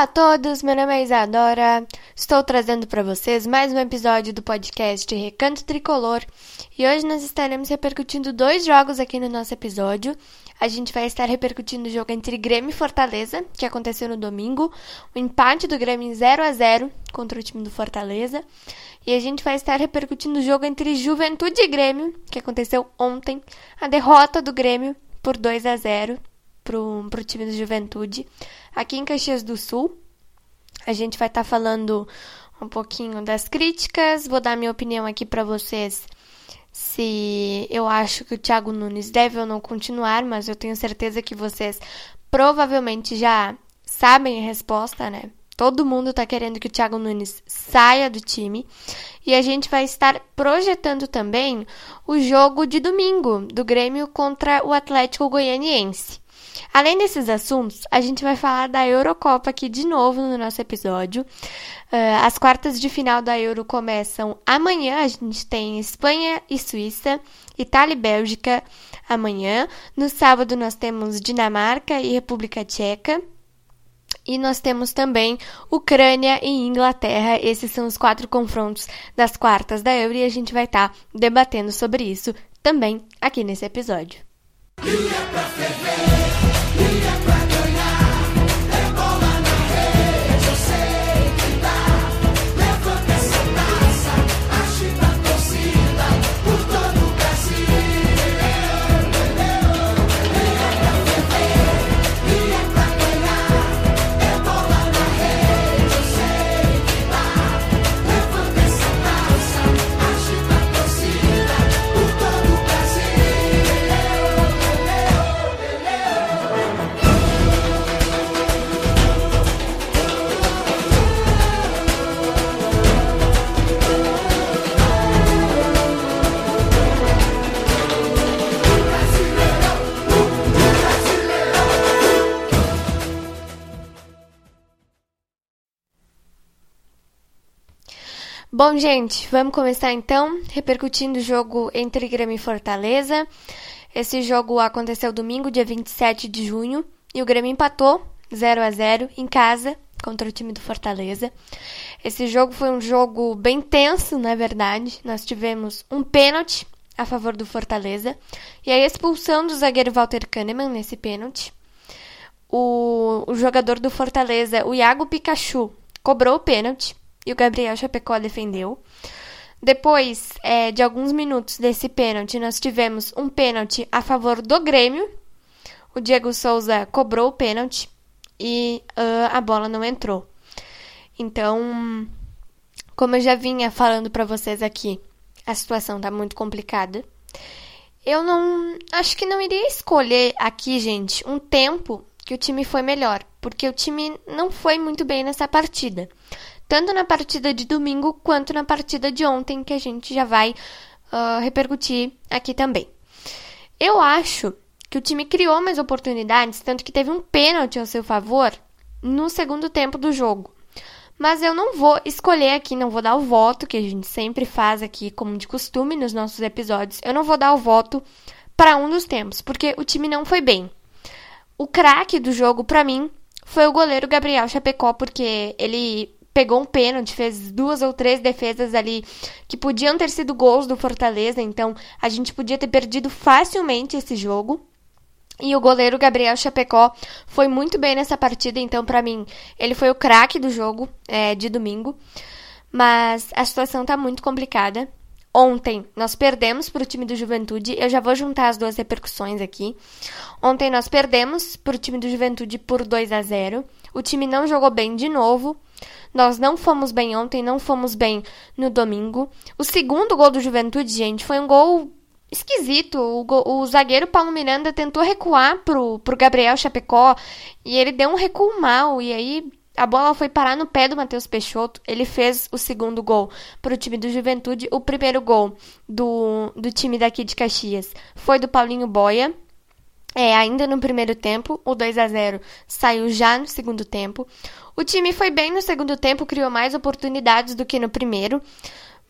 Olá a todos, meu nome é Isadora. Estou trazendo para vocês mais um episódio do podcast Recanto Tricolor. E hoje nós estaremos repercutindo dois jogos aqui no nosso episódio. A gente vai estar repercutindo o jogo entre Grêmio e Fortaleza, que aconteceu no domingo, o empate do Grêmio em 0 a 0 contra o time do Fortaleza, e a gente vai estar repercutindo o jogo entre Juventude e Grêmio, que aconteceu ontem, a derrota do Grêmio por 2 a 0 pro, pro time do Juventude. Aqui em Caxias do Sul, a gente vai estar tá falando um pouquinho das críticas, vou dar minha opinião aqui para vocês se eu acho que o Thiago Nunes deve ou não continuar, mas eu tenho certeza que vocês provavelmente já sabem a resposta, né? Todo mundo tá querendo que o Thiago Nunes saia do time. E a gente vai estar projetando também o jogo de domingo do Grêmio contra o Atlético Goianiense. Além desses assuntos, a gente vai falar da Eurocopa aqui de novo no nosso episódio. Uh, as quartas de final da Euro começam amanhã. A gente tem Espanha e Suíça, Itália e Bélgica amanhã. No sábado nós temos Dinamarca e República Tcheca. E nós temos também Ucrânia e Inglaterra. Esses são os quatro confrontos das quartas da Euro e a gente vai estar tá debatendo sobre isso também aqui nesse episódio. Bom, gente, vamos começar então repercutindo o jogo entre Grêmio e Fortaleza. Esse jogo aconteceu domingo, dia 27 de junho, e o Grêmio empatou 0 a 0 em casa contra o time do Fortaleza. Esse jogo foi um jogo bem tenso, na verdade. Nós tivemos um pênalti a favor do Fortaleza e a expulsão do zagueiro Walter Kahneman nesse pênalti. O, o jogador do Fortaleza, o Iago Pikachu, cobrou o pênalti e o Gabriel Chapecó defendeu. Depois é, de alguns minutos desse pênalti, nós tivemos um pênalti a favor do Grêmio. O Diego Souza cobrou o pênalti e uh, a bola não entrou. Então, como eu já vinha falando para vocês aqui, a situação tá muito complicada. Eu não. Acho que não iria escolher aqui, gente, um tempo que o time foi melhor, porque o time não foi muito bem nessa partida tanto na partida de domingo quanto na partida de ontem, que a gente já vai uh, repercutir aqui também. Eu acho que o time criou mais oportunidades, tanto que teve um pênalti ao seu favor no segundo tempo do jogo. Mas eu não vou escolher aqui, não vou dar o voto, que a gente sempre faz aqui, como de costume nos nossos episódios. Eu não vou dar o voto para um dos tempos, porque o time não foi bem. O craque do jogo, para mim, foi o goleiro Gabriel Chapecó, porque ele pegou um pênalti, fez duas ou três defesas ali que podiam ter sido gols do Fortaleza, então a gente podia ter perdido facilmente esse jogo. E o goleiro Gabriel Chapecó foi muito bem nessa partida, então para mim ele foi o craque do jogo é, de domingo. Mas a situação tá muito complicada. Ontem nós perdemos para o time do Juventude. Eu já vou juntar as duas repercussões aqui. Ontem nós perdemos para o time do Juventude por 2 a 0. O time não jogou bem de novo. Nós não fomos bem ontem, não fomos bem no domingo. O segundo gol do Juventude, gente, foi um gol esquisito. O, o zagueiro Paulo Miranda tentou recuar pro, pro Gabriel Chapecó e ele deu um recuo mal. E aí a bola foi parar no pé do Matheus Peixoto. Ele fez o segundo gol para o time do Juventude. O primeiro gol do, do time daqui de Caxias foi do Paulinho Boia. É, ainda no primeiro tempo, o 2 a 0 saiu já no segundo tempo. O time foi bem no segundo tempo, criou mais oportunidades do que no primeiro,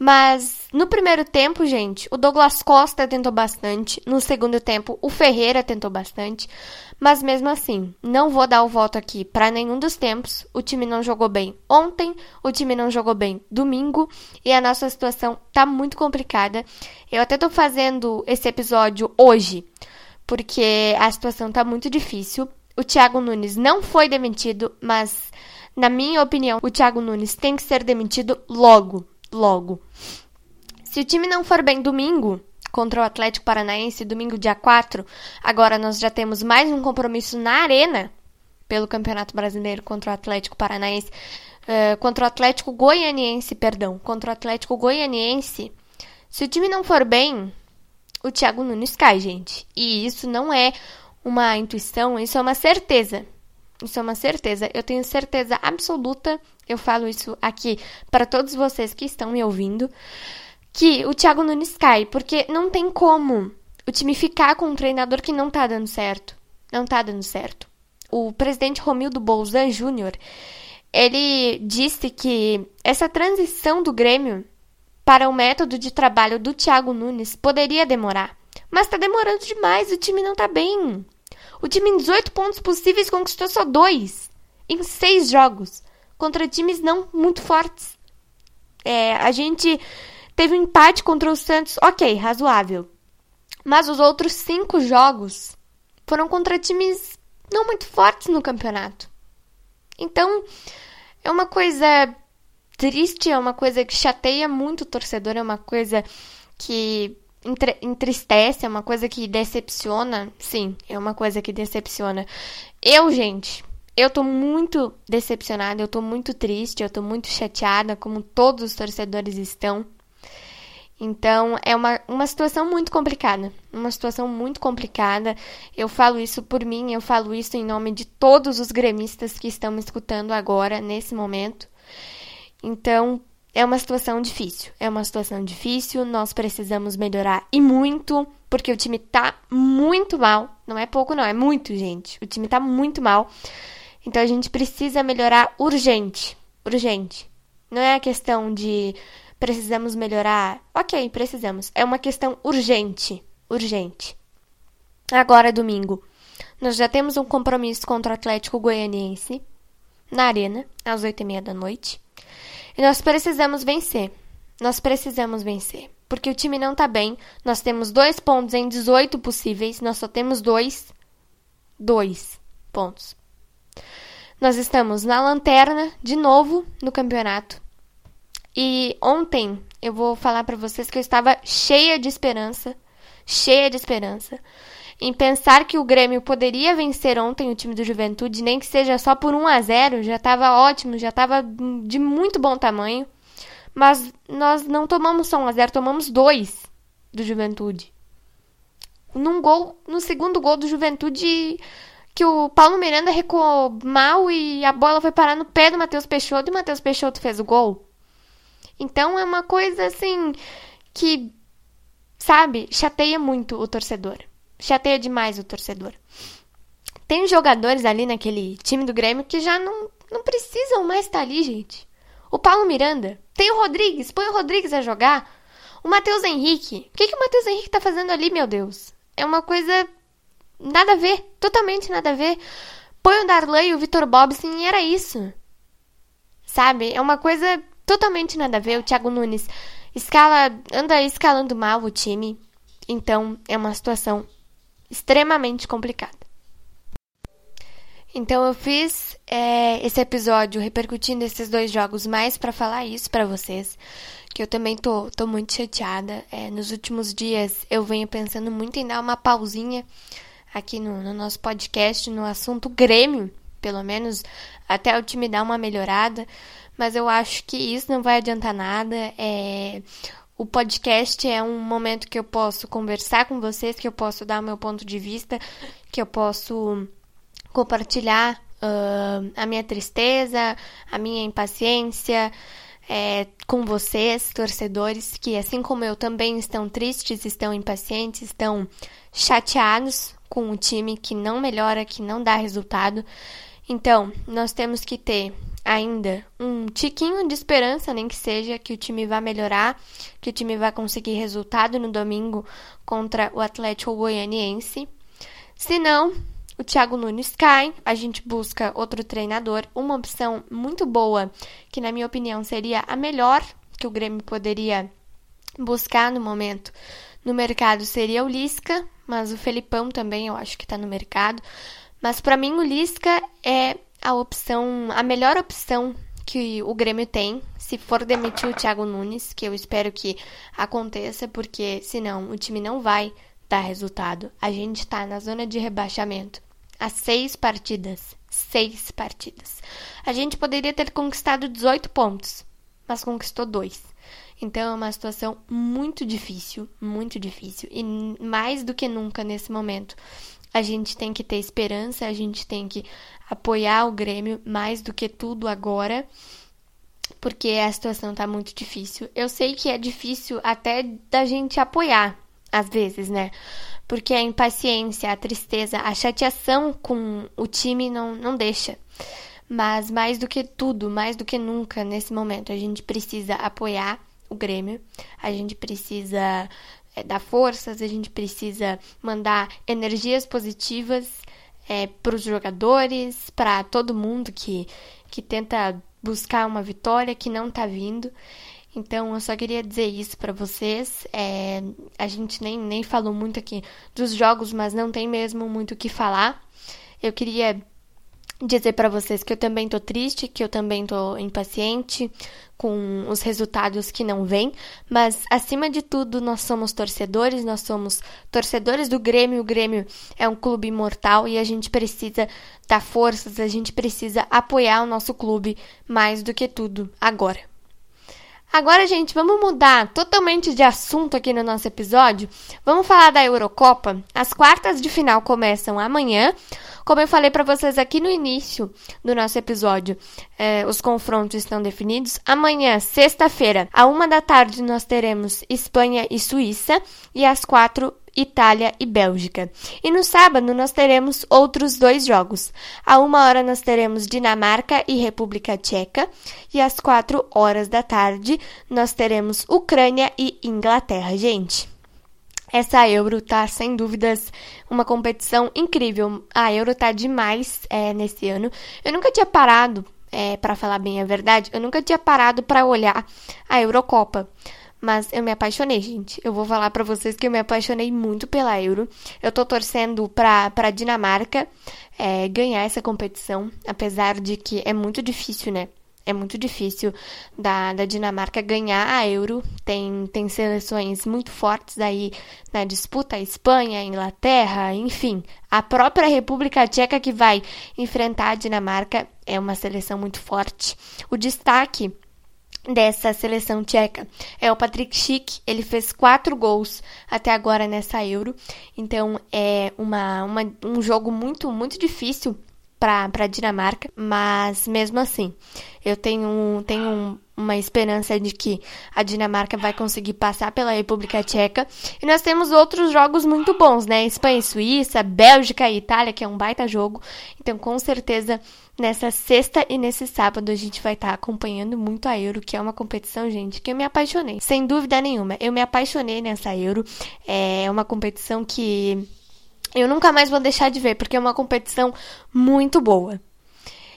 Mas no primeiro tempo, gente, o Douglas Costa tentou bastante. No segundo tempo, o Ferreira tentou bastante. Mas mesmo assim, não vou dar o voto aqui para nenhum dos tempos. O time não jogou bem ontem, o time não jogou bem domingo e a nossa situação tá muito complicada. Eu até tô fazendo esse episódio hoje, porque a situação tá muito difícil. O Thiago Nunes não foi demitido, mas na minha opinião, o Thiago Nunes tem que ser demitido logo logo. Se o time não for bem domingo, contra o Atlético Paranaense, domingo dia 4, agora nós já temos mais um compromisso na Arena pelo Campeonato Brasileiro contra o Atlético Paranaense, uh, contra o Atlético Goianiense, perdão, contra o Atlético Goianiense. Se o time não for bem, o Thiago Nunes cai, gente. E isso não é uma intuição, isso é uma certeza. Isso é uma certeza. Eu tenho certeza absoluta, eu falo isso aqui para todos vocês que estão me ouvindo, que o Thiago Nunes cai, porque não tem como o time ficar com um treinador que não tá dando certo. Não tá dando certo. O presidente Romildo Bolzan Júnior, ele disse que essa transição do Grêmio para o método de trabalho do Thiago Nunes poderia demorar. Mas tá demorando demais, o time não tá bem. O time em 18 pontos possíveis conquistou só dois em seis jogos contra times não muito fortes. É, a gente teve um empate contra o Santos, ok, razoável. Mas os outros cinco jogos foram contra times não muito fortes no campeonato. Então, é uma coisa triste, é uma coisa que chateia muito o torcedor, é uma coisa que entristece, é uma coisa que decepciona. Sim, é uma coisa que decepciona. Eu, gente, eu tô muito decepcionada, eu tô muito triste, eu tô muito chateada, como todos os torcedores estão. Então, é uma, uma situação muito complicada. Uma situação muito complicada. Eu falo isso por mim, eu falo isso em nome de todos os gremistas que estão me escutando agora, nesse momento. Então, é uma situação difícil. É uma situação difícil, nós precisamos melhorar e muito, porque o time tá muito mal. Não é pouco, não, é muito, gente. O time tá muito mal. Então a gente precisa melhorar urgente. Urgente. Não é a questão de precisamos melhorar. Ok, precisamos. É uma questão urgente. Urgente. Agora, domingo, nós já temos um compromisso contra o Atlético Goianiense na Arena, às oito e meia da noite. E nós precisamos vencer. Nós precisamos vencer. Porque o time não tá bem. Nós temos dois pontos em 18 possíveis. Nós só temos dois. Dois pontos. Nós estamos na lanterna, de novo, no campeonato. E ontem eu vou falar para vocês que eu estava cheia de esperança. Cheia de esperança em pensar que o Grêmio poderia vencer ontem o time do Juventude, nem que seja só por 1 a 0, já estava ótimo, já estava de muito bom tamanho. Mas nós não tomamos só 1 a 0, tomamos dois do Juventude. Num gol, no segundo gol do Juventude, que o Paulo Miranda recuou mal e a bola foi parar no pé do Matheus Peixoto e o Matheus Peixoto fez o gol. Então é uma coisa assim que, sabe, chateia muito o torcedor chateia demais o torcedor. Tem jogadores ali naquele time do Grêmio que já não, não precisam mais estar ali, gente. O Paulo Miranda. Tem o Rodrigues. Põe o Rodrigues a jogar. O Matheus Henrique. O que, que o Matheus Henrique tá fazendo ali, meu Deus? É uma coisa. Nada a ver. Totalmente nada a ver. Põe o Darley e o Vitor Bobson e era isso. Sabe? É uma coisa totalmente nada a ver. O Thiago Nunes escala, anda escalando mal o time. Então, é uma situação extremamente complicada. Então eu fiz é, esse episódio repercutindo esses dois jogos mais para falar isso para vocês, que eu também tô, tô muito chateada. É, nos últimos dias eu venho pensando muito em dar uma pausinha aqui no, no nosso podcast no assunto Grêmio, pelo menos até o time dar uma melhorada, mas eu acho que isso não vai adiantar nada. É, o podcast é um momento que eu posso conversar com vocês, que eu posso dar meu ponto de vista, que eu posso compartilhar uh, a minha tristeza, a minha impaciência é, com vocês, torcedores, que assim como eu também estão tristes, estão impacientes, estão chateados com o time que não melhora, que não dá resultado. Então, nós temos que ter ainda um tiquinho de esperança, nem que seja que o time vá melhorar, que o time vá conseguir resultado no domingo contra o Atlético Goianiense. Se não, o Thiago Nunes cai, a gente busca outro treinador, uma opção muito boa, que na minha opinião seria a melhor que o Grêmio poderia buscar no momento. No mercado seria o Lisca, mas o Felipão também eu acho que está no mercado. Mas para mim o Lisca é a opção, a melhor opção que o Grêmio tem, se for demitir o Thiago Nunes, que eu espero que aconteça, porque senão o time não vai dar resultado. A gente está na zona de rebaixamento há seis partidas. Seis partidas. A gente poderia ter conquistado 18 pontos, mas conquistou dois. Então é uma situação muito difícil, muito difícil. E mais do que nunca nesse momento, a gente tem que ter esperança, a gente tem que apoiar o Grêmio mais do que tudo agora, porque a situação tá muito difícil. Eu sei que é difícil até da gente apoiar, às vezes, né? Porque a impaciência, a tristeza, a chateação com o time não, não deixa. Mas mais do que tudo, mais do que nunca nesse momento, a gente precisa apoiar o Grêmio, a gente precisa é, dar forças, a gente precisa mandar energias positivas é, para os jogadores, para todo mundo que, que tenta buscar uma vitória que não está vindo. Então, eu só queria dizer isso para vocês. É, a gente nem, nem falou muito aqui dos jogos, mas não tem mesmo muito o que falar. Eu queria dizer para vocês que eu também tô triste, que eu também tô impaciente com os resultados que não vêm, mas acima de tudo nós somos torcedores, nós somos torcedores do Grêmio, o Grêmio é um clube imortal e a gente precisa dar forças, a gente precisa apoiar o nosso clube mais do que tudo agora. Agora, gente, vamos mudar totalmente de assunto aqui no nosso episódio. Vamos falar da Eurocopa. As quartas de final começam amanhã. Como eu falei para vocês aqui no início do nosso episódio, eh, os confrontos estão definidos. Amanhã, sexta-feira, à uma da tarde, nós teremos Espanha e Suíça. E às quatro, Itália e Bélgica. E no sábado nós teremos outros dois jogos. À uma hora nós teremos Dinamarca e República Tcheca. E às quatro horas da tarde nós teremos Ucrânia e Inglaterra, gente. Essa Euro tá, sem dúvidas, uma competição incrível. A Euro tá demais é, nesse ano. Eu nunca tinha parado, é, para falar bem a verdade, eu nunca tinha parado para olhar a Eurocopa. Mas eu me apaixonei, gente. Eu vou falar para vocês que eu me apaixonei muito pela Euro. Eu tô torcendo pra, pra Dinamarca é, ganhar essa competição, apesar de que é muito difícil, né? É muito difícil da, da Dinamarca ganhar a Euro. Tem, tem seleções muito fortes aí na disputa, a Espanha, a Inglaterra, enfim. A própria República Tcheca que vai enfrentar a Dinamarca é uma seleção muito forte. O destaque dessa seleção tcheca é o Patrick Schick. Ele fez quatro gols até agora nessa Euro. Então é uma, uma um jogo muito, muito difícil para a Dinamarca, mas mesmo assim, eu tenho, tenho uma esperança de que a Dinamarca vai conseguir passar pela República Tcheca. E nós temos outros jogos muito bons, né? Espanha e Suíça, Bélgica e Itália, que é um baita jogo. Então, com certeza, nessa sexta e nesse sábado a gente vai estar tá acompanhando muito a Euro, que é uma competição, gente, que eu me apaixonei. Sem dúvida nenhuma, eu me apaixonei nessa Euro. É uma competição que eu nunca mais vou deixar de ver, porque é uma competição muito boa.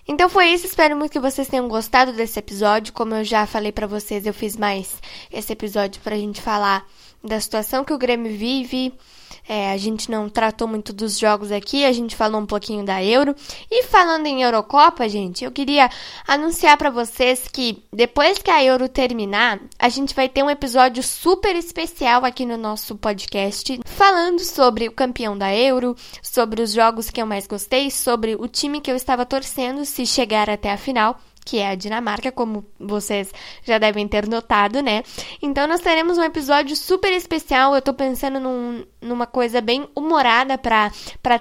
Então foi isso, espero muito que vocês tenham gostado desse episódio. Como eu já falei para vocês, eu fiz mais esse episódio pra gente falar da situação que o Grêmio vive, é, a gente não tratou muito dos jogos aqui, a gente falou um pouquinho da Euro. E falando em Eurocopa, gente, eu queria anunciar para vocês que depois que a Euro terminar, a gente vai ter um episódio super especial aqui no nosso podcast, falando sobre o campeão da Euro, sobre os jogos que eu mais gostei, sobre o time que eu estava torcendo se chegar até a final que é a Dinamarca, como vocês já devem ter notado, né? Então nós teremos um episódio super especial. Eu tô pensando num, numa coisa bem humorada pra,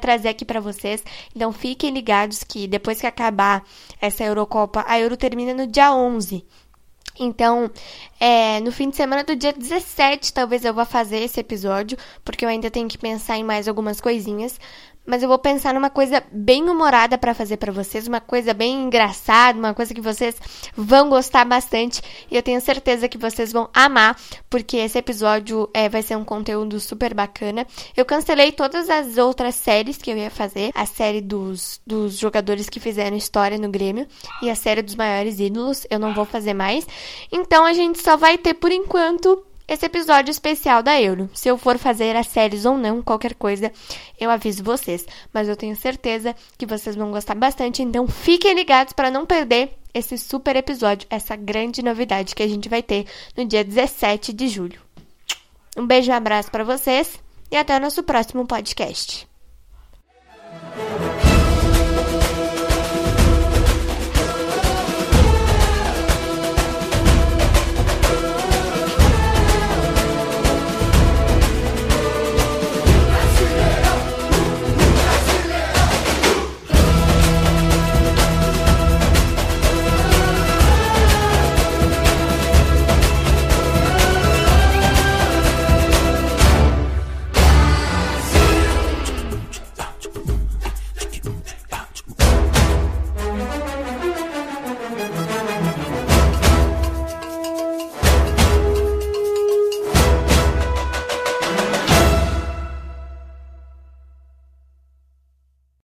trazer aqui para vocês. Então fiquem ligados que depois que acabar essa Eurocopa, a Euro termina no dia 11. Então, é, no fim de semana do dia 17, talvez eu vá fazer esse episódio, porque eu ainda tenho que pensar em mais algumas coisinhas. Mas eu vou pensar numa coisa bem humorada para fazer para vocês, uma coisa bem engraçada, uma coisa que vocês vão gostar bastante e eu tenho certeza que vocês vão amar, porque esse episódio é, vai ser um conteúdo super bacana. Eu cancelei todas as outras séries que eu ia fazer, a série dos, dos jogadores que fizeram história no Grêmio e a série dos maiores ídolos, eu não vou fazer mais. Então a gente só vai ter por enquanto esse episódio especial da Euro. Se eu for fazer as séries ou não, qualquer coisa, eu aviso vocês. Mas eu tenho certeza que vocês vão gostar bastante, então fiquem ligados para não perder esse super episódio, essa grande novidade que a gente vai ter no dia 17 de julho. Um beijo e um abraço para vocês e até o nosso próximo podcast.